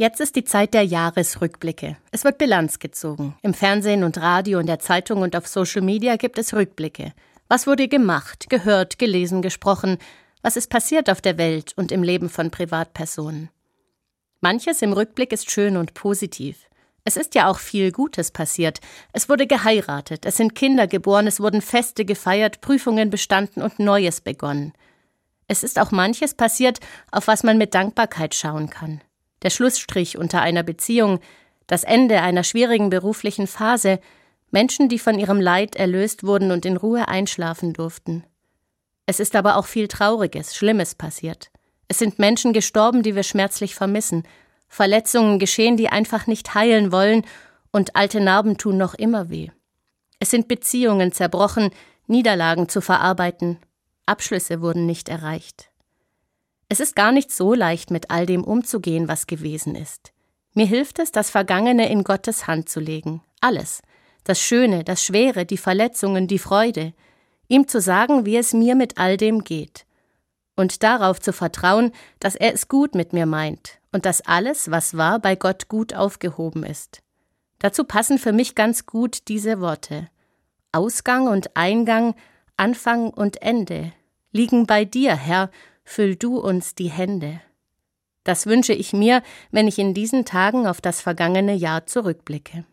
Jetzt ist die Zeit der Jahresrückblicke. Es wird Bilanz gezogen. Im Fernsehen und Radio, in der Zeitung und auf Social Media gibt es Rückblicke. Was wurde gemacht, gehört, gelesen, gesprochen? Was ist passiert auf der Welt und im Leben von Privatpersonen? Manches im Rückblick ist schön und positiv. Es ist ja auch viel Gutes passiert. Es wurde geheiratet, es sind Kinder geboren, es wurden Feste gefeiert, Prüfungen bestanden und Neues begonnen. Es ist auch manches passiert, auf was man mit Dankbarkeit schauen kann der Schlussstrich unter einer Beziehung, das Ende einer schwierigen beruflichen Phase, Menschen, die von ihrem Leid erlöst wurden und in Ruhe einschlafen durften. Es ist aber auch viel Trauriges, Schlimmes passiert. Es sind Menschen gestorben, die wir schmerzlich vermissen, Verletzungen geschehen, die einfach nicht heilen wollen, und alte Narben tun noch immer weh. Es sind Beziehungen zerbrochen, Niederlagen zu verarbeiten, Abschlüsse wurden nicht erreicht. Es ist gar nicht so leicht, mit all dem umzugehen, was gewesen ist. Mir hilft es, das Vergangene in Gottes Hand zu legen. Alles. Das Schöne, das Schwere, die Verletzungen, die Freude. Ihm zu sagen, wie es mir mit all dem geht. Und darauf zu vertrauen, dass er es gut mit mir meint und dass alles, was war, bei Gott gut aufgehoben ist. Dazu passen für mich ganz gut diese Worte. Ausgang und Eingang, Anfang und Ende liegen bei dir, Herr, füll du uns die Hände. Das wünsche ich mir, wenn ich in diesen Tagen auf das vergangene Jahr zurückblicke.